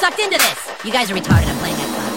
sucked into this. You guys are retarded. I'm playing that